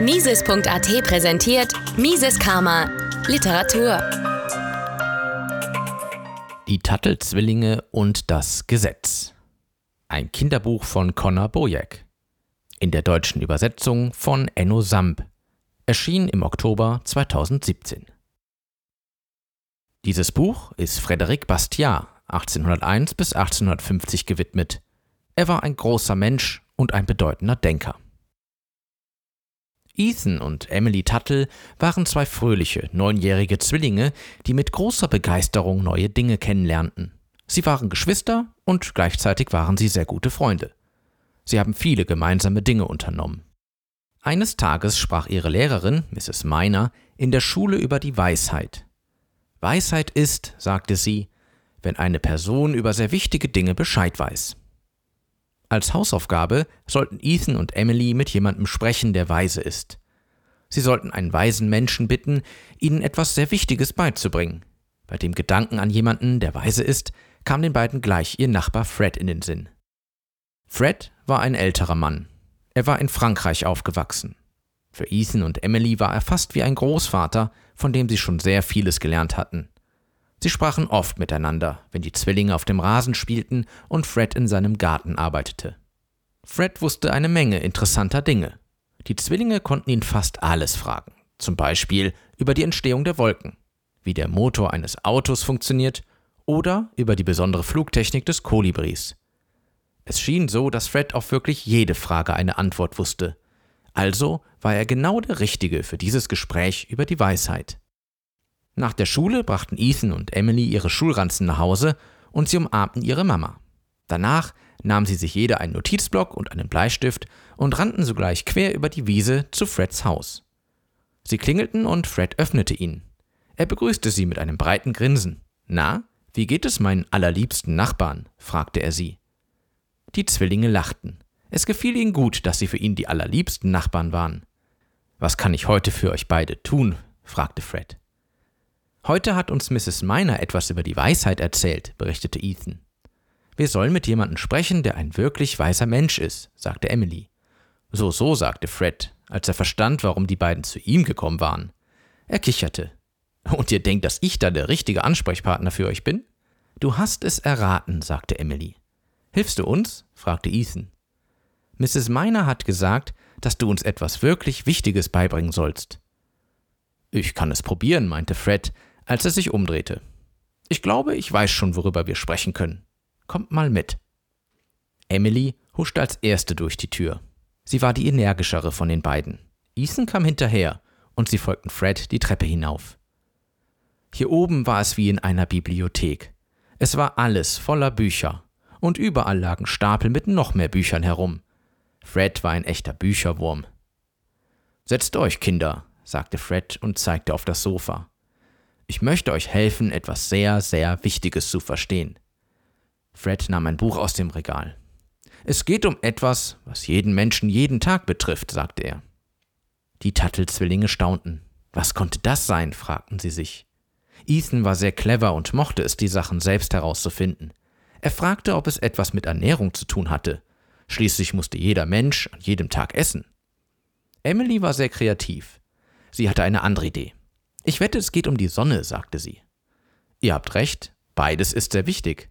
Mises.at präsentiert Mises Karma Literatur. Die Tuttle-Zwillinge und das Gesetz. Ein Kinderbuch von Connor Boyack. In der deutschen Übersetzung von Enno Samp. Erschien im Oktober 2017. Dieses Buch ist Frédéric Bastiat 1801 bis 1850 gewidmet. Er war ein großer Mensch und ein bedeutender Denker. Ethan und Emily Tuttle waren zwei fröhliche, neunjährige Zwillinge, die mit großer Begeisterung neue Dinge kennenlernten. Sie waren Geschwister und gleichzeitig waren sie sehr gute Freunde. Sie haben viele gemeinsame Dinge unternommen. Eines Tages sprach ihre Lehrerin, Mrs. Miner, in der Schule über die Weisheit. Weisheit ist, sagte sie, wenn eine Person über sehr wichtige Dinge Bescheid weiß. Als Hausaufgabe sollten Ethan und Emily mit jemandem sprechen, der weise ist. Sie sollten einen weisen Menschen bitten, ihnen etwas sehr Wichtiges beizubringen. Bei dem Gedanken an jemanden, der weise ist, kam den beiden gleich ihr Nachbar Fred in den Sinn. Fred war ein älterer Mann. Er war in Frankreich aufgewachsen. Für Ethan und Emily war er fast wie ein Großvater, von dem sie schon sehr vieles gelernt hatten. Sie sprachen oft miteinander, wenn die Zwillinge auf dem Rasen spielten und Fred in seinem Garten arbeitete. Fred wusste eine Menge interessanter Dinge. Die Zwillinge konnten ihn fast alles fragen, zum Beispiel über die Entstehung der Wolken, wie der Motor eines Autos funktioniert oder über die besondere Flugtechnik des Kolibris. Es schien so, dass Fred auf wirklich jede Frage eine Antwort wusste. Also war er genau der Richtige für dieses Gespräch über die Weisheit. Nach der Schule brachten Ethan und Emily ihre Schulranzen nach Hause und sie umarmten ihre Mama. Danach nahmen sie sich jeder einen Notizblock und einen Bleistift und rannten sogleich quer über die Wiese zu Freds Haus. Sie klingelten und Fred öffnete ihn. Er begrüßte sie mit einem breiten Grinsen. Na, wie geht es meinen allerliebsten Nachbarn? fragte er sie. Die Zwillinge lachten. Es gefiel ihnen gut, dass sie für ihn die allerliebsten Nachbarn waren. Was kann ich heute für euch beide tun? fragte Fred. Heute hat uns Mrs. Miner etwas über die Weisheit erzählt, berichtete Ethan. Wir sollen mit jemandem sprechen, der ein wirklich weiser Mensch ist, sagte Emily. So, so, sagte Fred, als er verstand, warum die beiden zu ihm gekommen waren. Er kicherte. Und ihr denkt, dass ich da der richtige Ansprechpartner für euch bin? Du hast es erraten, sagte Emily. Hilfst du uns? fragte Ethan. Mrs. Miner hat gesagt, dass du uns etwas wirklich Wichtiges beibringen sollst. Ich kann es probieren, meinte Fred, als er sich umdrehte. Ich glaube, ich weiß schon, worüber wir sprechen können. Kommt mal mit. Emily huschte als erste durch die Tür. Sie war die energischere von den beiden. Ethan kam hinterher und sie folgten Fred die Treppe hinauf. Hier oben war es wie in einer Bibliothek. Es war alles voller Bücher und überall lagen Stapel mit noch mehr Büchern herum. Fred war ein echter Bücherwurm. Setzt euch, Kinder, sagte Fred und zeigte auf das Sofa. Ich möchte euch helfen, etwas sehr, sehr Wichtiges zu verstehen. Fred nahm ein Buch aus dem Regal. Es geht um etwas, was jeden Menschen jeden Tag betrifft, sagte er. Die Tuttle-Zwillinge staunten. Was konnte das sein? fragten sie sich. Ethan war sehr clever und mochte es, die Sachen selbst herauszufinden. Er fragte, ob es etwas mit Ernährung zu tun hatte. Schließlich musste jeder Mensch an jedem Tag essen. Emily war sehr kreativ. Sie hatte eine andere Idee. Ich wette, es geht um die Sonne, sagte sie. Ihr habt recht, beides ist sehr wichtig.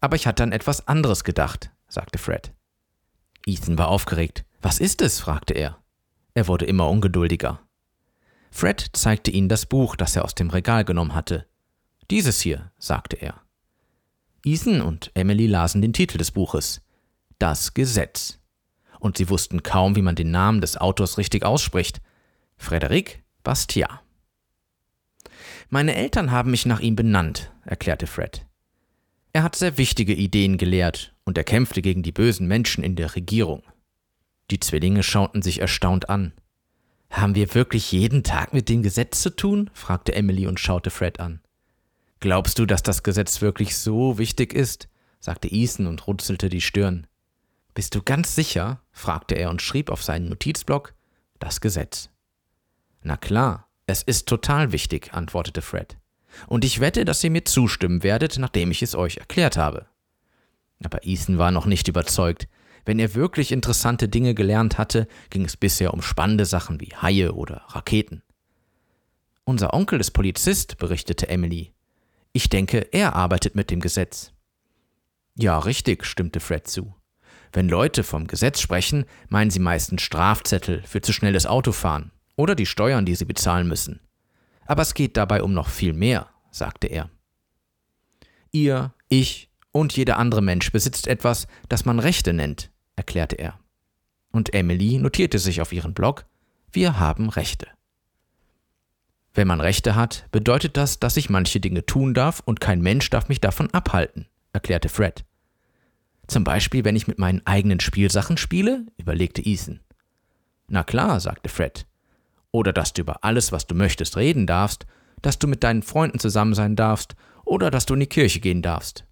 Aber ich hatte an etwas anderes gedacht, sagte Fred. Ethan war aufgeregt. Was ist es? fragte er. Er wurde immer ungeduldiger. Fred zeigte ihnen das Buch, das er aus dem Regal genommen hatte. Dieses hier, sagte er. Ethan und Emily lasen den Titel des Buches. Das Gesetz. Und sie wussten kaum, wie man den Namen des Autors richtig ausspricht. Frédéric Bastiat. Meine Eltern haben mich nach ihm benannt, erklärte Fred. Er hat sehr wichtige Ideen gelehrt und er kämpfte gegen die bösen Menschen in der Regierung. Die Zwillinge schauten sich erstaunt an. Haben wir wirklich jeden Tag mit dem Gesetz zu tun? fragte Emily und schaute Fred an. Glaubst du, dass das Gesetz wirklich so wichtig ist? sagte Ethan und runzelte die Stirn. Bist du ganz sicher? fragte er und schrieb auf seinen Notizblock das Gesetz. Na klar, es ist total wichtig, antwortete Fred. Und ich wette, dass ihr mir zustimmen werdet, nachdem ich es euch erklärt habe. Aber Ethan war noch nicht überzeugt. Wenn er wirklich interessante Dinge gelernt hatte, ging es bisher um spannende Sachen wie Haie oder Raketen. Unser Onkel ist Polizist, berichtete Emily. Ich denke, er arbeitet mit dem Gesetz. Ja, richtig, stimmte Fred zu. Wenn Leute vom Gesetz sprechen, meinen sie meistens Strafzettel für zu schnelles Autofahren oder die Steuern, die sie bezahlen müssen. Aber es geht dabei um noch viel mehr, sagte er. Ihr, ich und jeder andere Mensch besitzt etwas, das man Rechte nennt, erklärte er. Und Emily notierte sich auf ihren Blog, wir haben Rechte. Wenn man Rechte hat, bedeutet das, dass ich manche Dinge tun darf und kein Mensch darf mich davon abhalten, erklärte Fred. Zum Beispiel, wenn ich mit meinen eigenen Spielsachen spiele, überlegte Ethan. Na klar, sagte Fred. Oder dass du über alles, was du möchtest, reden darfst, dass du mit deinen Freunden zusammen sein darfst oder dass du in die Kirche gehen darfst.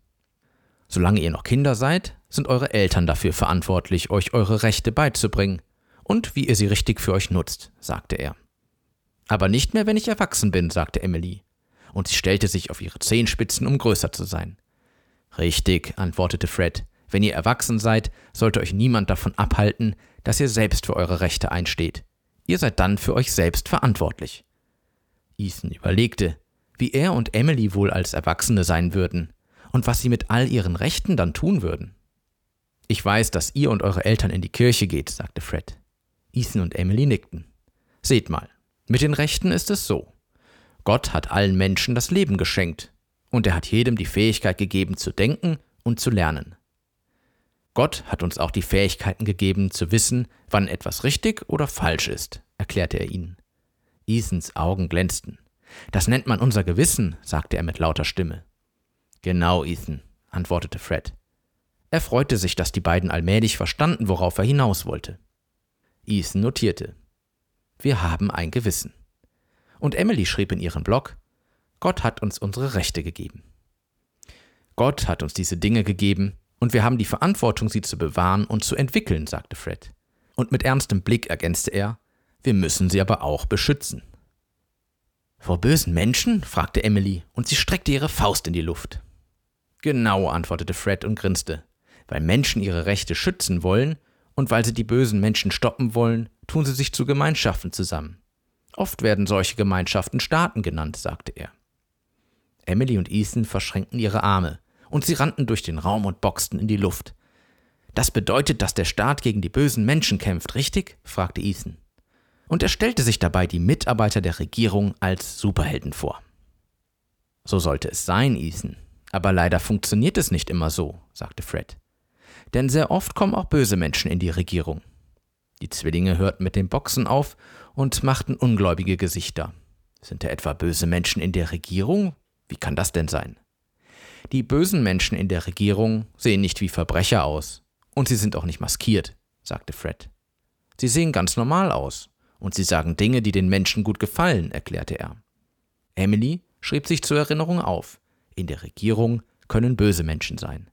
Solange ihr noch Kinder seid, sind eure Eltern dafür verantwortlich, euch eure Rechte beizubringen und wie ihr sie richtig für euch nutzt, sagte er. Aber nicht mehr, wenn ich erwachsen bin, sagte Emily, und sie stellte sich auf ihre Zehenspitzen, um größer zu sein. Richtig, antwortete Fred, wenn ihr erwachsen seid, sollte euch niemand davon abhalten, dass ihr selbst für eure Rechte einsteht. Ihr seid dann für euch selbst verantwortlich. Ethan überlegte, wie er und Emily wohl als Erwachsene sein würden und was sie mit all ihren Rechten dann tun würden. Ich weiß, dass ihr und eure Eltern in die Kirche geht, sagte Fred. Ethan und Emily nickten. Seht mal, mit den Rechten ist es so. Gott hat allen Menschen das Leben geschenkt, und er hat jedem die Fähigkeit gegeben zu denken und zu lernen. Gott hat uns auch die Fähigkeiten gegeben zu wissen, wann etwas richtig oder falsch ist, erklärte er ihnen. Ethans Augen glänzten. Das nennt man unser Gewissen, sagte er mit lauter Stimme. Genau, Ethan, antwortete Fred. Er freute sich, dass die beiden allmählich verstanden, worauf er hinaus wollte. Ethan notierte. Wir haben ein Gewissen. Und Emily schrieb in ihren Blog, Gott hat uns unsere Rechte gegeben. Gott hat uns diese Dinge gegeben, und wir haben die Verantwortung, sie zu bewahren und zu entwickeln, sagte Fred. Und mit ernstem Blick ergänzte er, wir müssen sie aber auch beschützen. Vor bösen Menschen? fragte Emily, und sie streckte ihre Faust in die Luft. Genau, antwortete Fred und grinste. Weil Menschen ihre Rechte schützen wollen und weil sie die bösen Menschen stoppen wollen, tun sie sich zu Gemeinschaften zusammen. Oft werden solche Gemeinschaften Staaten genannt, sagte er. Emily und Ethan verschränkten ihre Arme, und sie rannten durch den Raum und boxten in die Luft. Das bedeutet, dass der Staat gegen die bösen Menschen kämpft, richtig? fragte Ethan und er stellte sich dabei die Mitarbeiter der Regierung als Superhelden vor. So sollte es sein, Ethan. Aber leider funktioniert es nicht immer so, sagte Fred. Denn sehr oft kommen auch böse Menschen in die Regierung. Die Zwillinge hörten mit dem Boxen auf und machten ungläubige Gesichter. Sind da etwa böse Menschen in der Regierung? Wie kann das denn sein? Die bösen Menschen in der Regierung sehen nicht wie Verbrecher aus. Und sie sind auch nicht maskiert, sagte Fred. Sie sehen ganz normal aus. Und sie sagen Dinge, die den Menschen gut gefallen, erklärte er. Emily schrieb sich zur Erinnerung auf. In der Regierung können böse Menschen sein.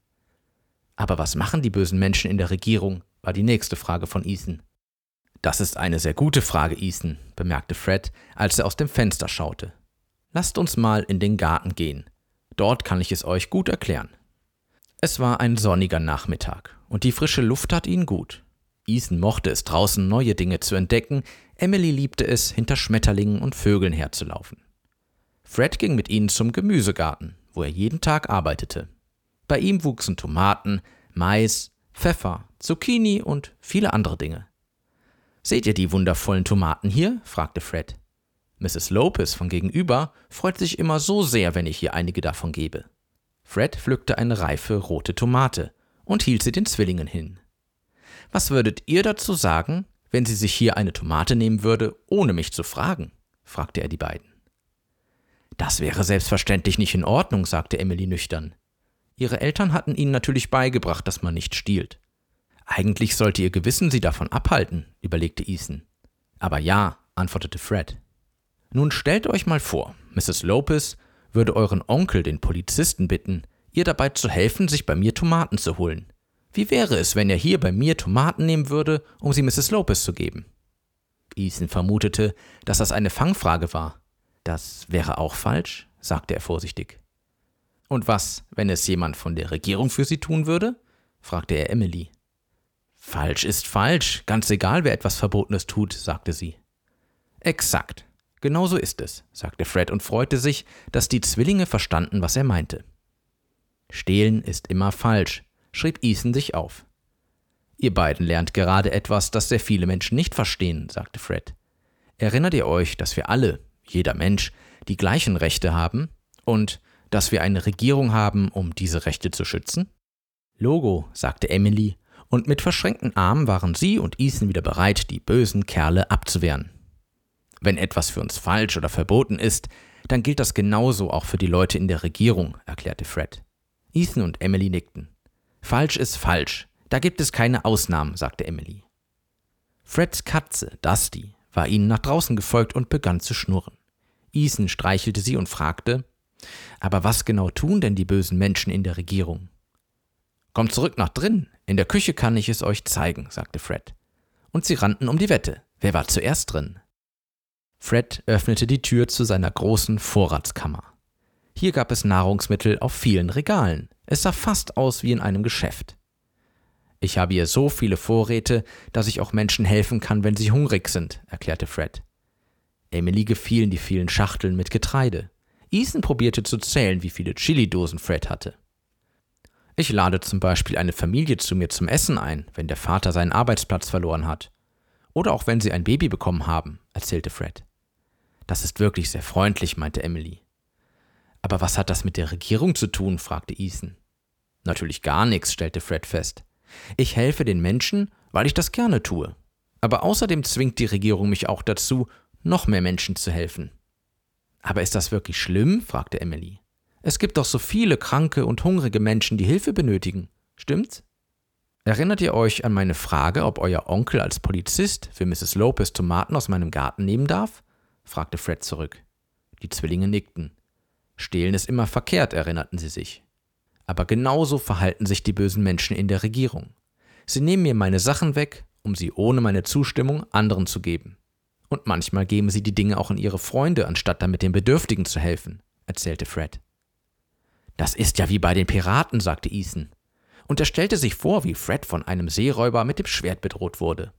Aber was machen die bösen Menschen in der Regierung? war die nächste Frage von Ethan. Das ist eine sehr gute Frage, Ethan, bemerkte Fred, als er aus dem Fenster schaute. Lasst uns mal in den Garten gehen. Dort kann ich es euch gut erklären. Es war ein sonniger Nachmittag, und die frische Luft tat ihnen gut. Ethan mochte es draußen neue Dinge zu entdecken, Emily liebte es, hinter Schmetterlingen und Vögeln herzulaufen. Fred ging mit ihnen zum Gemüsegarten, wo er jeden Tag arbeitete. Bei ihm wuchsen Tomaten, Mais, Pfeffer, Zucchini und viele andere Dinge. Seht ihr die wundervollen Tomaten hier? fragte Fred. Mrs. Lopez von gegenüber freut sich immer so sehr, wenn ich ihr einige davon gebe. Fred pflückte eine reife rote Tomate und hielt sie den Zwillingen hin. Was würdet ihr dazu sagen, wenn sie sich hier eine Tomate nehmen würde, ohne mich zu fragen? fragte er die beiden. Das wäre selbstverständlich nicht in Ordnung, sagte Emily nüchtern. Ihre Eltern hatten ihnen natürlich beigebracht, dass man nicht stiehlt. Eigentlich sollte ihr Gewissen sie davon abhalten, überlegte Ethan. Aber ja, antwortete Fred. Nun stellt euch mal vor, Mrs. Lopez würde euren Onkel, den Polizisten, bitten, ihr dabei zu helfen, sich bei mir Tomaten zu holen. Wie wäre es, wenn er hier bei mir Tomaten nehmen würde, um sie Mrs. Lopez zu geben? Ethan vermutete, dass das eine Fangfrage war. Das wäre auch falsch, sagte er vorsichtig. Und was, wenn es jemand von der Regierung für sie tun würde? fragte er Emily. Falsch ist falsch, ganz egal, wer etwas Verbotenes tut, sagte sie. Exakt. Genau so ist es, sagte Fred und freute sich, dass die Zwillinge verstanden, was er meinte. Stehlen ist immer falsch, schrieb Ethan sich auf. Ihr beiden lernt gerade etwas, das sehr viele Menschen nicht verstehen, sagte Fred. Erinnert ihr euch, dass wir alle, jeder Mensch, die gleichen Rechte haben und dass wir eine Regierung haben, um diese Rechte zu schützen? Logo, sagte Emily, und mit verschränkten Armen waren sie und Ethan wieder bereit, die bösen Kerle abzuwehren. Wenn etwas für uns falsch oder verboten ist, dann gilt das genauso auch für die Leute in der Regierung, erklärte Fred. Ethan und Emily nickten. Falsch ist falsch, da gibt es keine Ausnahmen, sagte Emily. Freds Katze, Dusty, war ihnen nach draußen gefolgt und begann zu schnurren. Ethan streichelte sie und fragte, aber was genau tun denn die bösen Menschen in der Regierung? Kommt zurück nach drin, in der Küche kann ich es euch zeigen, sagte Fred. Und sie rannten um die Wette. Wer war zuerst drin? Fred öffnete die Tür zu seiner großen Vorratskammer. Hier gab es Nahrungsmittel auf vielen Regalen. Es sah fast aus wie in einem Geschäft. Ich habe hier so viele Vorräte, dass ich auch Menschen helfen kann, wenn sie hungrig sind, erklärte Fred. Emily gefielen die vielen Schachteln mit Getreide. Ethan probierte zu zählen, wie viele Chili-Dosen Fred hatte. Ich lade zum Beispiel eine Familie zu mir zum Essen ein, wenn der Vater seinen Arbeitsplatz verloren hat. Oder auch wenn sie ein Baby bekommen haben, erzählte Fred. Das ist wirklich sehr freundlich, meinte Emily. Aber was hat das mit der Regierung zu tun? fragte Ethan. Natürlich gar nichts, stellte Fred fest. Ich helfe den Menschen, weil ich das gerne tue. Aber außerdem zwingt die Regierung mich auch dazu, noch mehr Menschen zu helfen. Aber ist das wirklich schlimm? fragte Emily. Es gibt doch so viele kranke und hungrige Menschen, die Hilfe benötigen. Stimmt's? Erinnert ihr euch an meine Frage, ob euer Onkel als Polizist für Mrs. Lopez Tomaten aus meinem Garten nehmen darf? fragte Fred zurück. Die Zwillinge nickten. Stehlen ist immer verkehrt, erinnerten sie sich. Aber genauso verhalten sich die bösen Menschen in der Regierung. Sie nehmen mir meine Sachen weg, um sie ohne meine Zustimmung anderen zu geben. Und manchmal geben sie die Dinge auch an ihre Freunde, anstatt damit den Bedürftigen zu helfen, erzählte Fred. Das ist ja wie bei den Piraten, sagte Ethan. Und er stellte sich vor, wie Fred von einem Seeräuber mit dem Schwert bedroht wurde.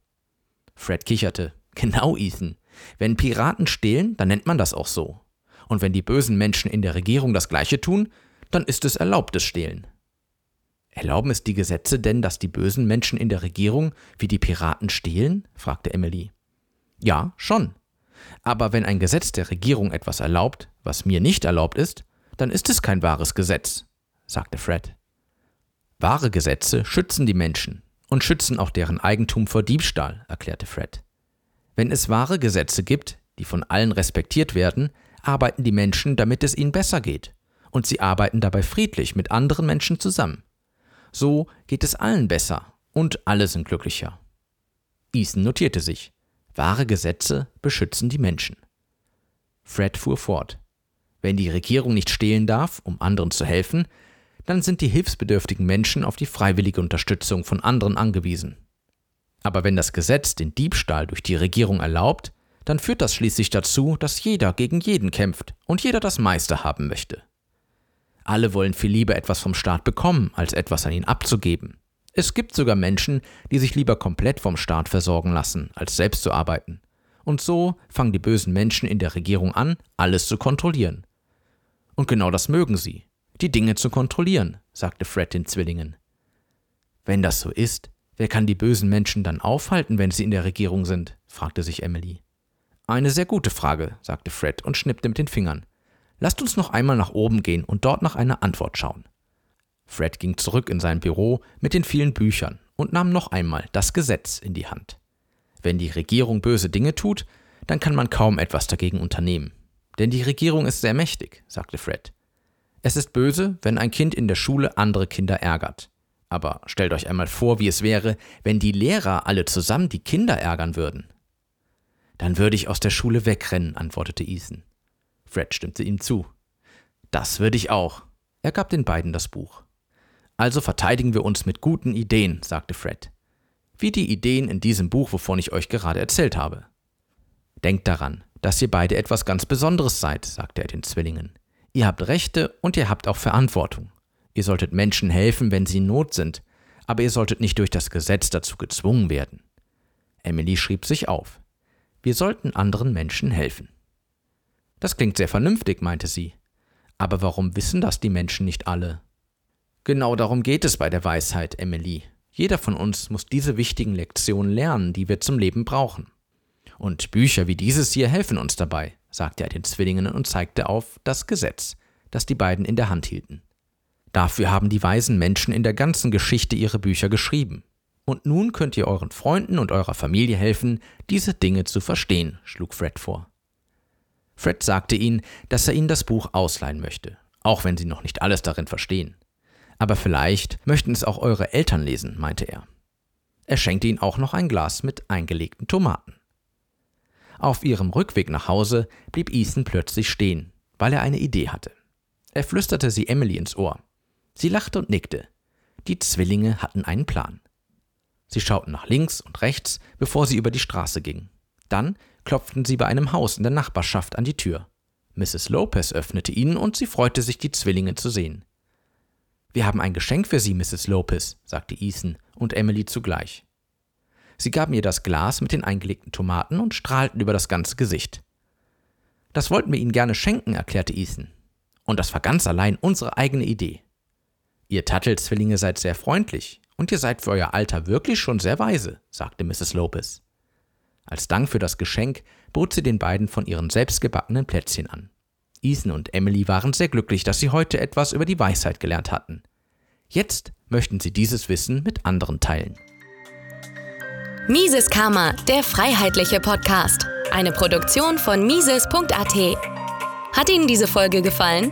Fred kicherte. Genau, Ethan. Wenn Piraten stehlen, dann nennt man das auch so. Und wenn die bösen Menschen in der Regierung das Gleiche tun, dann ist es erlaubtes Stehlen. Erlauben es die Gesetze denn, dass die bösen Menschen in der Regierung wie die Piraten stehlen? fragte Emily. Ja, schon. Aber wenn ein Gesetz der Regierung etwas erlaubt, was mir nicht erlaubt ist, dann ist es kein wahres Gesetz, sagte Fred. Wahre Gesetze schützen die Menschen und schützen auch deren Eigentum vor Diebstahl, erklärte Fred. Wenn es wahre Gesetze gibt, die von allen respektiert werden, arbeiten die Menschen, damit es ihnen besser geht. Und sie arbeiten dabei friedlich mit anderen Menschen zusammen. So geht es allen besser und alle sind glücklicher. Ethan notierte sich. Wahre Gesetze beschützen die Menschen. Fred fuhr fort. Wenn die Regierung nicht stehlen darf, um anderen zu helfen, dann sind die hilfsbedürftigen Menschen auf die freiwillige Unterstützung von anderen angewiesen. Aber wenn das Gesetz den Diebstahl durch die Regierung erlaubt, dann führt das schließlich dazu, dass jeder gegen jeden kämpft und jeder das meiste haben möchte. Alle wollen viel lieber etwas vom Staat bekommen, als etwas an ihn abzugeben. Es gibt sogar Menschen, die sich lieber komplett vom Staat versorgen lassen, als selbst zu arbeiten. Und so fangen die bösen Menschen in der Regierung an, alles zu kontrollieren. Und genau das mögen sie, die Dinge zu kontrollieren, sagte Fred den Zwillingen. Wenn das so ist, wer kann die bösen Menschen dann aufhalten, wenn sie in der Regierung sind? fragte sich Emily. Eine sehr gute Frage, sagte Fred und schnippte mit den Fingern. Lasst uns noch einmal nach oben gehen und dort nach einer Antwort schauen. Fred ging zurück in sein Büro mit den vielen Büchern und nahm noch einmal das Gesetz in die Hand. Wenn die Regierung böse Dinge tut, dann kann man kaum etwas dagegen unternehmen. Denn die Regierung ist sehr mächtig, sagte Fred. Es ist böse, wenn ein Kind in der Schule andere Kinder ärgert. Aber stellt euch einmal vor, wie es wäre, wenn die Lehrer alle zusammen die Kinder ärgern würden. Dann würde ich aus der Schule wegrennen, antwortete Ethan. Fred stimmte ihm zu. Das würde ich auch. Er gab den beiden das Buch. Also verteidigen wir uns mit guten Ideen, sagte Fred. Wie die Ideen in diesem Buch, wovon ich euch gerade erzählt habe. Denkt daran, dass ihr beide etwas ganz Besonderes seid, sagte er den Zwillingen. Ihr habt Rechte und ihr habt auch Verantwortung. Ihr solltet Menschen helfen, wenn sie in Not sind, aber ihr solltet nicht durch das Gesetz dazu gezwungen werden. Emily schrieb sich auf. Wir sollten anderen Menschen helfen. Das klingt sehr vernünftig, meinte sie. Aber warum wissen das die Menschen nicht alle? Genau darum geht es bei der Weisheit, Emily. Jeder von uns muss diese wichtigen Lektionen lernen, die wir zum Leben brauchen. Und Bücher wie dieses hier helfen uns dabei, sagte er den Zwillingen und zeigte auf das Gesetz, das die beiden in der Hand hielten. Dafür haben die weisen Menschen in der ganzen Geschichte ihre Bücher geschrieben. Und nun könnt ihr euren Freunden und eurer Familie helfen, diese Dinge zu verstehen, schlug Fred vor. Fred sagte ihnen, dass er ihnen das Buch ausleihen möchte, auch wenn sie noch nicht alles darin verstehen. Aber vielleicht möchten es auch eure Eltern lesen, meinte er. Er schenkte ihnen auch noch ein Glas mit eingelegten Tomaten. Auf ihrem Rückweg nach Hause blieb Ethan plötzlich stehen, weil er eine Idee hatte. Er flüsterte sie Emily ins Ohr. Sie lachte und nickte. Die Zwillinge hatten einen Plan. Sie schauten nach links und rechts, bevor sie über die Straße gingen. Dann klopften sie bei einem Haus in der Nachbarschaft an die Tür. Mrs. Lopez öffnete ihnen und sie freute sich, die Zwillinge zu sehen. Wir haben ein Geschenk für Sie, Mrs. Lopez, sagte Ethan und Emily zugleich. Sie gaben ihr das Glas mit den eingelegten Tomaten und strahlten über das ganze Gesicht. Das wollten wir Ihnen gerne schenken, erklärte Ethan. Und das war ganz allein unsere eigene Idee. Ihr Tattelzwillinge seid sehr freundlich und ihr seid für euer Alter wirklich schon sehr weise, sagte Mrs. Lopez. Als Dank für das Geschenk bot sie den beiden von ihren selbstgebackenen Plätzchen an. Ethan und Emily waren sehr glücklich, dass sie heute etwas über die Weisheit gelernt hatten. Jetzt möchten sie dieses Wissen mit anderen teilen. Mises Karma, der freiheitliche Podcast. Eine Produktion von Mises.at. Hat Ihnen diese Folge gefallen?